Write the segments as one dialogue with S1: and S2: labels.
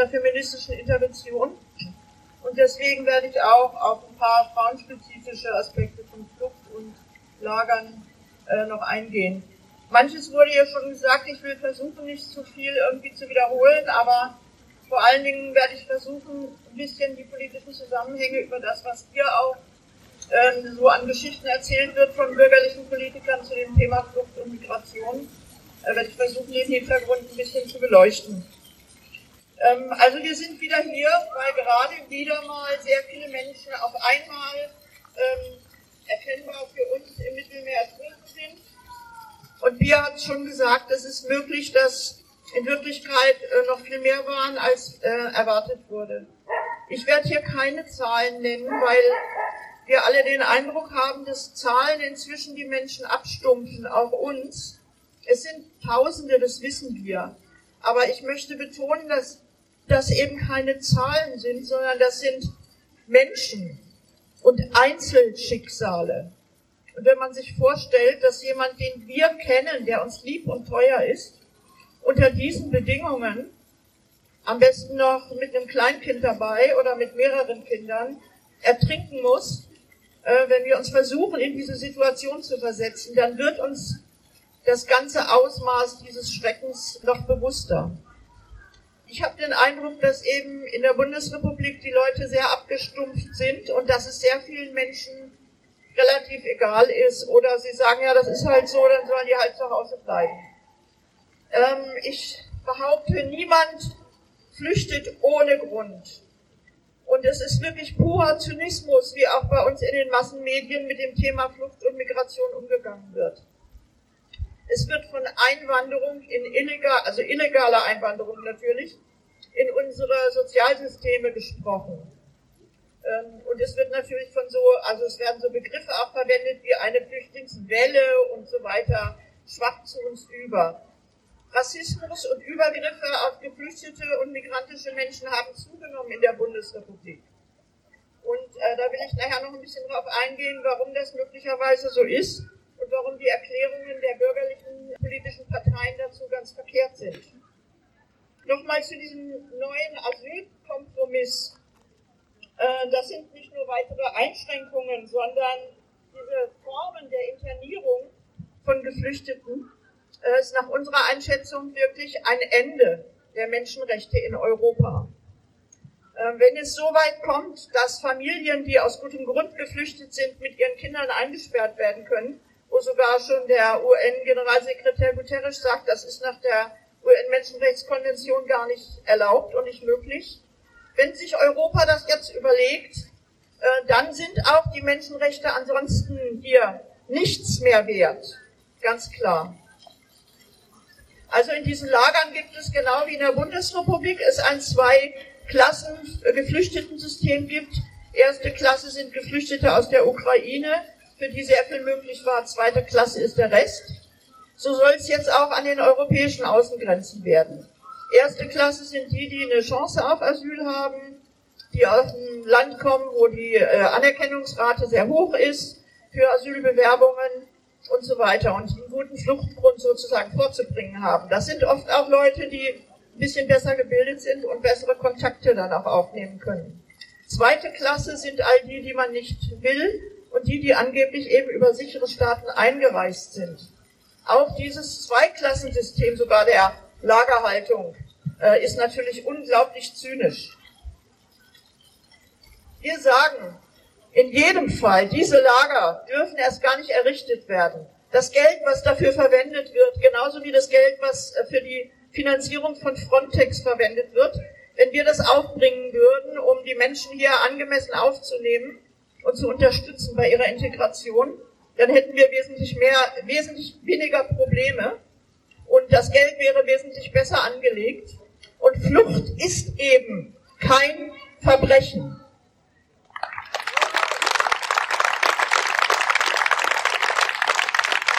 S1: der feministischen Intervention. Und deswegen werde ich auch auf ein paar frauenspezifische Aspekte von Flucht und Lagern äh, noch eingehen. Manches wurde ja schon gesagt, ich will versuchen, nicht zu viel irgendwie zu wiederholen, aber vor allen Dingen werde ich versuchen, ein bisschen die politischen Zusammenhänge über das, was hier auch ähm, so an Geschichten erzählt wird von bürgerlichen Politikern zu dem Thema Flucht und Migration, äh, werde ich versuchen, den Hintergrund ein bisschen zu beleuchten. Ähm, also wir sind wieder hier, weil gerade wieder mal sehr viele Menschen auf einmal ähm, erkennbar für uns im Mittelmeer ertrunken sind. Und Bia hat schon gesagt, es ist möglich, dass in Wirklichkeit äh, noch viel mehr waren, als äh, erwartet wurde. Ich werde hier keine Zahlen nennen, weil wir alle den Eindruck haben, dass Zahlen inzwischen die Menschen abstumpfen, auch uns. Es sind Tausende, das wissen wir. Aber ich möchte betonen, dass das eben keine Zahlen sind, sondern das sind Menschen und Einzelschicksale. Und wenn man sich vorstellt, dass jemand, den wir kennen, der uns lieb und teuer ist, unter diesen Bedingungen, am besten noch mit einem Kleinkind dabei oder mit mehreren Kindern, ertrinken muss, äh, wenn wir uns versuchen, in diese Situation zu versetzen, dann wird uns das ganze Ausmaß dieses Schreckens noch bewusster. Ich habe den Eindruck, dass eben in der Bundesrepublik die Leute sehr abgestumpft sind und dass es sehr vielen Menschen relativ egal ist oder sie sagen, ja, das ist halt so, dann sollen die halt zu Hause bleiben. Ähm, ich behaupte, niemand flüchtet ohne Grund. Und es ist wirklich purer Zynismus, wie auch bei uns in den Massenmedien mit dem Thema Flucht und Migration umgegangen wird. Es wird von Einwanderung in illegal, also illegaler Einwanderung natürlich, in unsere Sozialsysteme gesprochen. Ähm, und es wird natürlich von so, also es werden so Begriffe auch verwendet wie eine Flüchtlingswelle und so weiter, schwappt zu uns über. Rassismus und Übergriffe auf geflüchtete und migrantische Menschen haben zugenommen in der Bundesrepublik. Und äh, da will ich nachher noch ein bisschen drauf eingehen, warum das möglicherweise so ist und warum die Erklärungen der bürgerlichen politischen Parteien dazu ganz verkehrt sind. Nochmal zu diesem neuen Asylkompromiss. Äh, das sind nicht nur weitere Einschränkungen, sondern diese Formen der Internierung von Geflüchteten äh, ist nach unserer Einschätzung wirklich ein Ende der Menschenrechte in Europa. Ähm, wenn es so weit kommt, dass Familien, die aus gutem Grund geflüchtet sind, mit ihren Kindern eingesperrt werden können, wo sogar schon der UN-Generalsekretär Guterres sagt, das ist nach der UN-Menschenrechtskonvention gar nicht erlaubt und nicht möglich. Wenn sich Europa das jetzt überlegt, äh, dann sind auch die Menschenrechte ansonsten hier nichts mehr wert. Ganz klar. Also in diesen Lagern gibt es genau wie in der Bundesrepublik es ein zwei Klassen Geflüchtetensystem gibt. Erste Klasse sind Geflüchtete aus der Ukraine, für die sehr viel möglich war. Zweite Klasse ist der Rest. So soll es jetzt auch an den europäischen Außengrenzen werden. Erste Klasse sind die, die eine Chance auf Asyl haben, die aus einem Land kommen, wo die äh, Anerkennungsrate sehr hoch ist für Asylbewerbungen und so weiter und einen guten Fluchtgrund sozusagen vorzubringen haben. Das sind oft auch Leute, die ein bisschen besser gebildet sind und bessere Kontakte dann auch aufnehmen können. Zweite Klasse sind all die, die man nicht will und die, die angeblich eben über sichere Staaten eingereist sind. Auch dieses Zweiklassensystem sogar der Lagerhaltung äh, ist natürlich unglaublich zynisch. Wir sagen, in jedem Fall, diese Lager dürfen erst gar nicht errichtet werden. Das Geld, was dafür verwendet wird, genauso wie das Geld, was äh, für die Finanzierung von Frontex verwendet wird, wenn wir das aufbringen würden, um die Menschen hier angemessen aufzunehmen und zu unterstützen bei ihrer Integration, dann hätten wir wesentlich mehr, wesentlich weniger Probleme und das Geld wäre wesentlich besser angelegt. Und Flucht ist eben kein Verbrechen.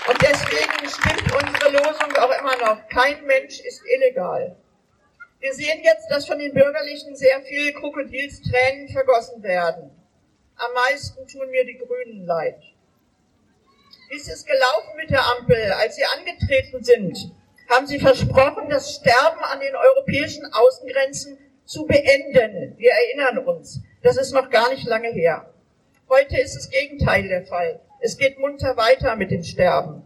S1: Und deswegen stimmt unsere Losung auch immer noch. Kein Mensch ist illegal. Wir sehen jetzt, dass von den Bürgerlichen sehr viel Krokodilstränen vergossen werden. Am meisten tun mir die Grünen leid. Wie ist es gelaufen mit der Ampel? Als sie angetreten sind, haben sie versprochen, das Sterben an den europäischen Außengrenzen zu beenden. Wir erinnern uns, das ist noch gar nicht lange her. Heute ist das Gegenteil der Fall. Es geht munter weiter mit dem Sterben.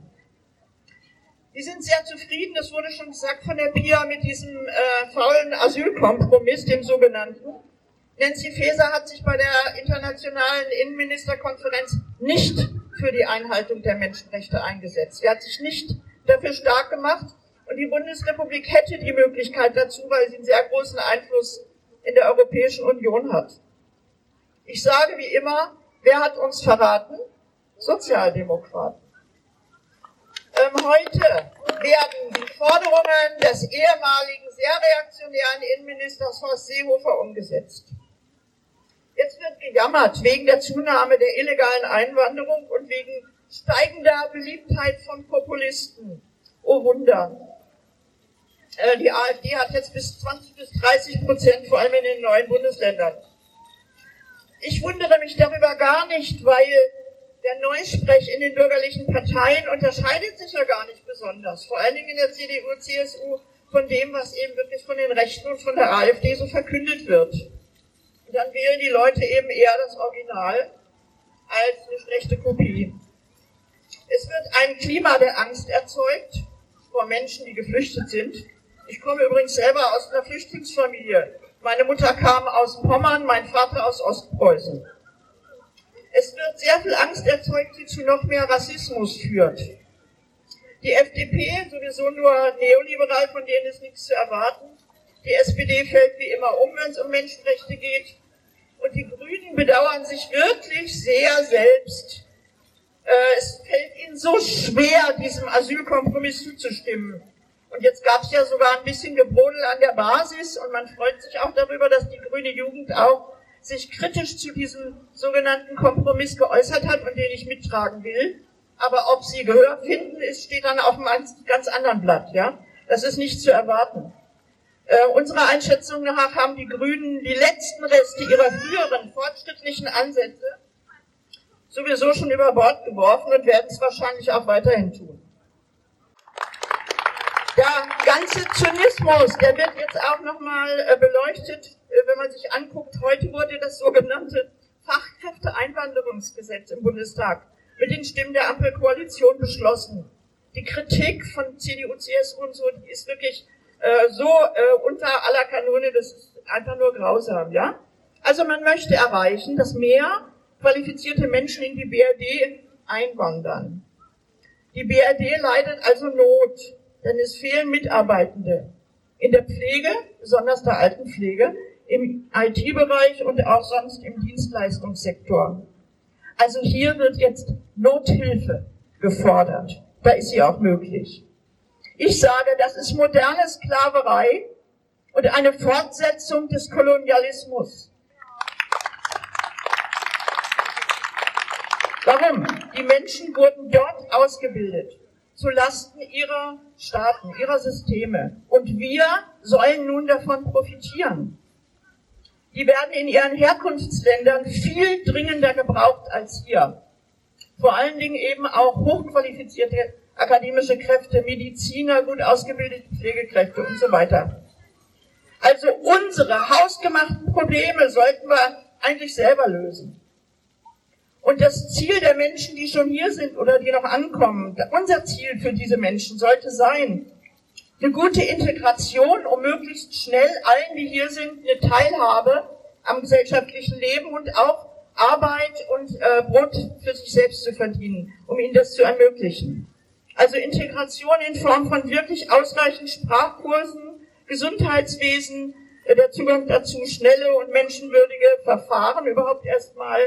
S1: Die sind sehr zufrieden, das wurde schon gesagt von der Pia, mit diesem äh, faulen Asylkompromiss, dem sogenannten. Nancy Faeser hat sich bei der internationalen Innenministerkonferenz nicht für die Einhaltung der Menschenrechte eingesetzt. Sie hat sich nicht dafür stark gemacht und die Bundesrepublik hätte die Möglichkeit dazu, weil sie einen sehr großen Einfluss in der Europäischen Union hat. Ich sage wie immer, wer hat uns verraten? Sozialdemokraten. Ähm, heute werden die Forderungen des ehemaligen sehr reaktionären Innenministers Horst Seehofer umgesetzt. Jetzt wird gejammert wegen der Zunahme der illegalen Einwanderung und wegen steigender Beliebtheit von Populisten. Oh Wunder. Äh, die AfD hat jetzt bis 20 bis 30 Prozent, vor allem in den neuen Bundesländern. Ich wundere mich darüber gar nicht, weil der Neusprech in den bürgerlichen Parteien unterscheidet sich ja gar nicht besonders. Vor allen Dingen in der CDU, CSU von dem, was eben wirklich von den Rechten und von der AfD so verkündet wird. Dann wählen die Leute eben eher das Original als eine schlechte Kopie. Es wird ein Klima der Angst erzeugt vor Menschen, die geflüchtet sind. Ich komme übrigens selber aus einer Flüchtlingsfamilie. Meine Mutter kam aus Pommern, mein Vater aus Ostpreußen. Es wird sehr viel Angst erzeugt, die zu noch mehr Rassismus führt. Die FDP, sowieso nur neoliberal, von denen ist nichts zu erwarten. Die SPD fällt wie immer um, wenn es um Menschenrechte geht. Und die Grünen bedauern sich wirklich sehr selbst. Äh, es fällt ihnen so schwer, diesem Asylkompromiss zuzustimmen. Und jetzt gab es ja sogar ein bisschen Gebrodel an der Basis und man freut sich auch darüber, dass die grüne Jugend auch sich kritisch zu diesem sogenannten Kompromiss geäußert hat und den ich mittragen will. Aber ob sie Gehör finden, ist, steht dann auf einem ganz anderen Blatt, ja. Das ist nicht zu erwarten. Äh, unserer Einschätzung nach haben die Grünen die letzten Reste ihrer früheren fortschrittlichen Ansätze sowieso schon über Bord geworfen und werden es wahrscheinlich auch weiterhin tun. Der ganze Zynismus, der wird jetzt auch nochmal äh, beleuchtet, äh, wenn man sich anguckt, heute wurde das sogenannte Fachkräfteeinwanderungsgesetz im Bundestag mit den Stimmen der Ampelkoalition beschlossen. Die Kritik von CDU, CSU und so, die ist wirklich äh, so äh, unter aller Kanone, das ist einfach nur grausam, ja? Also man möchte erreichen, dass mehr qualifizierte Menschen in die BRD einwandern. Die BRD leidet also Not denn es fehlen Mitarbeitende in der Pflege, besonders der Altenpflege, im IT-Bereich und auch sonst im Dienstleistungssektor. Also hier wird jetzt Nothilfe gefordert. Da ist sie auch möglich. Ich sage, das ist moderne Sklaverei und eine Fortsetzung des Kolonialismus. Warum? Die Menschen wurden dort ausgebildet zu Lasten ihrer Staaten, ihrer Systeme. Und wir sollen nun davon profitieren. Die werden in ihren Herkunftsländern viel dringender gebraucht als hier. Vor allen Dingen eben auch hochqualifizierte akademische Kräfte, Mediziner, gut ausgebildete Pflegekräfte und so weiter. Also unsere hausgemachten Probleme sollten wir eigentlich selber lösen. Und das Ziel der Menschen, die schon hier sind oder die noch ankommen, unser Ziel für diese Menschen sollte sein, eine gute Integration, um möglichst schnell allen, die hier sind, eine Teilhabe am gesellschaftlichen Leben und auch Arbeit und äh, Brot für sich selbst zu verdienen, um ihnen das zu ermöglichen. Also Integration in Form von wirklich ausreichend Sprachkursen, Gesundheitswesen, äh, der Zugang dazu, schnelle und menschenwürdige Verfahren überhaupt erstmal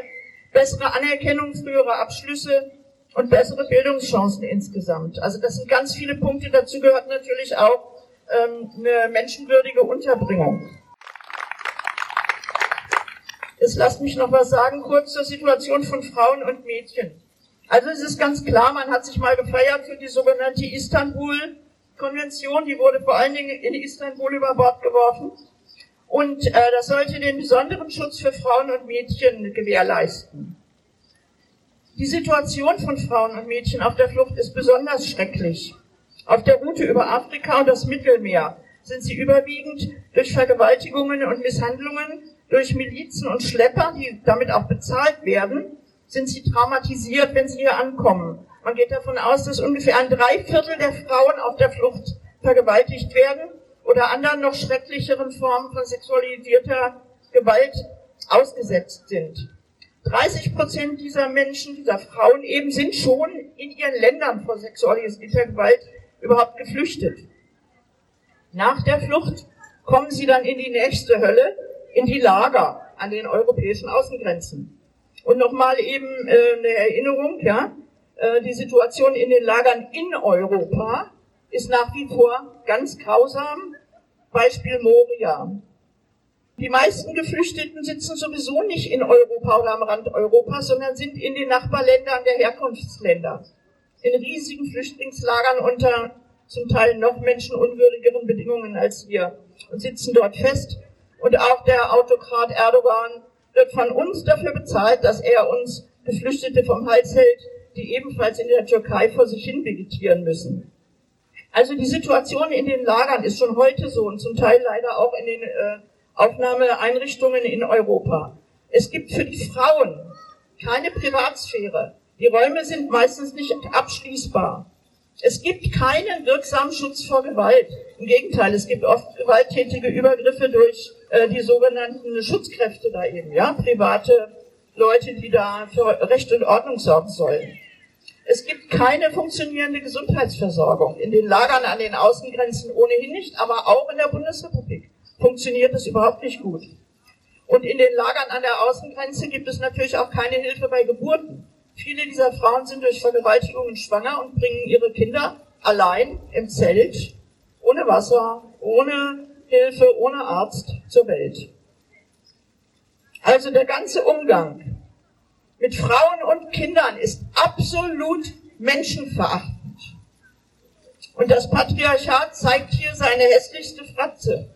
S1: bessere Anerkennung frühere Abschlüsse und bessere Bildungschancen insgesamt. Also das sind ganz viele Punkte. Dazu gehört natürlich auch ähm, eine menschenwürdige Unterbringung. Jetzt lasst mich noch was sagen, kurz zur Situation von Frauen und Mädchen. Also es ist ganz klar, man hat sich mal gefeiert für die sogenannte Istanbul-Konvention, die wurde vor allen Dingen in Istanbul über Bord geworfen. Und äh, das sollte den besonderen Schutz für Frauen und Mädchen gewährleisten. Die Situation von Frauen und Mädchen auf der Flucht ist besonders schrecklich. Auf der Route über Afrika und das Mittelmeer sind sie überwiegend durch Vergewaltigungen und Misshandlungen, durch Milizen und Schlepper, die damit auch bezahlt werden, sind sie traumatisiert, wenn sie hier ankommen. Man geht davon aus, dass ungefähr ein Dreiviertel der Frauen auf der Flucht vergewaltigt werden oder anderen noch schrecklicheren Formen von sexualisierter Gewalt ausgesetzt sind. 30 Prozent dieser Menschen, dieser Frauen eben, sind schon in ihren Ländern vor sexualisierter Gewalt überhaupt geflüchtet. Nach der Flucht kommen sie dann in die nächste Hölle, in die Lager an den europäischen Außengrenzen. Und nochmal eben äh, eine Erinnerung, ja, äh, die Situation in den Lagern in Europa ist nach wie vor ganz grausam. Beispiel Moria. Die meisten Geflüchteten sitzen sowieso nicht in Europa oder am Rand Europas, sondern sind in den Nachbarländern der Herkunftsländer. In riesigen Flüchtlingslagern unter zum Teil noch menschenunwürdigeren Bedingungen als wir und sitzen dort fest. Und auch der Autokrat Erdogan wird von uns dafür bezahlt, dass er uns Geflüchtete vom Hals hält, die ebenfalls in der Türkei vor sich hin vegetieren müssen. Also die Situation in den Lagern ist schon heute so und zum Teil leider auch in den äh, Aufnahmeeinrichtungen in Europa. Es gibt für die Frauen keine Privatsphäre. Die Räume sind meistens nicht abschließbar. Es gibt keinen wirksamen Schutz vor Gewalt. Im Gegenteil, es gibt oft gewalttätige Übergriffe durch äh, die sogenannten Schutzkräfte da eben, ja, private Leute, die da für Recht und Ordnung sorgen sollen. Es gibt keine funktionierende Gesundheitsversorgung in den Lagern an den Außengrenzen ohnehin nicht, aber auch in der Bundesrepublik funktioniert es überhaupt nicht gut. Und in den Lagern an der Außengrenze gibt es natürlich auch keine Hilfe bei Geburten. Viele dieser Frauen sind durch Vergewaltigungen schwanger und bringen ihre Kinder allein im Zelt, ohne Wasser, ohne Hilfe, ohne Arzt zur Welt. Also der ganze Umgang mit Frauen und Kindern ist absolut menschenverachtend. Und das Patriarchat zeigt hier seine hässlichste Fratze.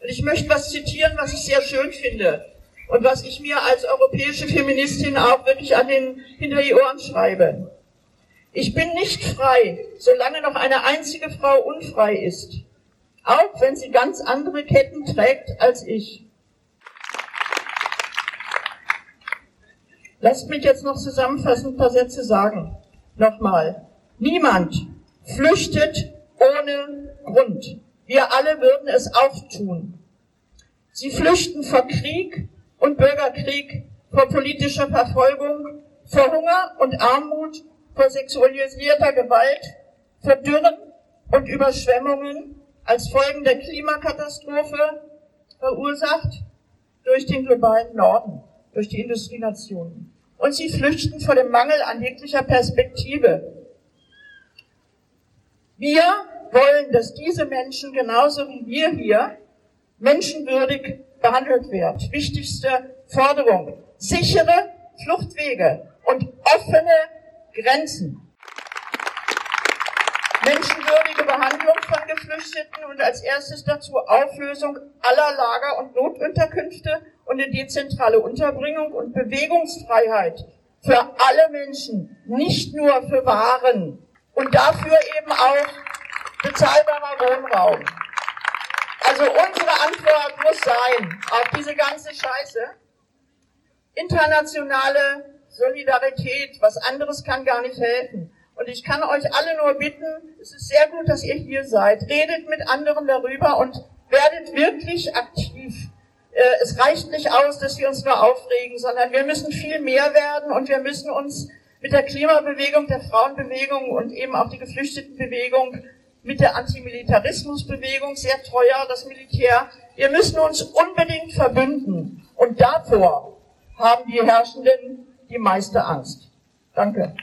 S1: Und ich möchte was zitieren, was ich sehr schön finde und was ich mir als europäische Feministin auch wirklich an den, hinter die Ohren schreibe. Ich bin nicht frei, solange noch eine einzige Frau unfrei ist, auch wenn sie ganz andere Ketten trägt als ich. Lasst mich jetzt noch zusammenfassend ein paar Sätze sagen. Nochmal. Niemand flüchtet ohne Grund. Wir alle würden es auch tun. Sie flüchten vor Krieg und Bürgerkrieg, vor politischer Verfolgung, vor Hunger und Armut, vor sexualisierter Gewalt, vor Dürren und Überschwemmungen als Folgen der Klimakatastrophe, verursacht durch den globalen Norden, durch die Industrienationen. Und sie flüchten vor dem Mangel an jeglicher Perspektive. Wir wollen, dass diese Menschen genauso wie wir hier menschenwürdig behandelt wird. Wichtigste Forderung. Sichere Fluchtwege und offene Grenzen. Menschenwürdige Behandlung Geflüchteten und als erstes dazu Auflösung aller Lager und Notunterkünfte und eine dezentrale Unterbringung und Bewegungsfreiheit für alle Menschen, nicht nur für Waren. Und dafür eben auch bezahlbarer Wohnraum. Also unsere Antwort muss sein auf diese ganze Scheiße. Internationale Solidarität, was anderes kann gar nicht helfen. Und ich kann euch alle nur bitten, es ist sehr gut, dass ihr hier seid. Redet mit anderen darüber und werdet wirklich aktiv. Äh, es reicht nicht aus, dass wir uns nur aufregen, sondern wir müssen viel mehr werden und wir müssen uns mit der Klimabewegung, der Frauenbewegung und eben auch die Geflüchtetenbewegung mit der Antimilitarismusbewegung, sehr teuer, das Militär. Wir müssen uns unbedingt verbünden. Und davor haben die Herrschenden die meiste Angst. Danke.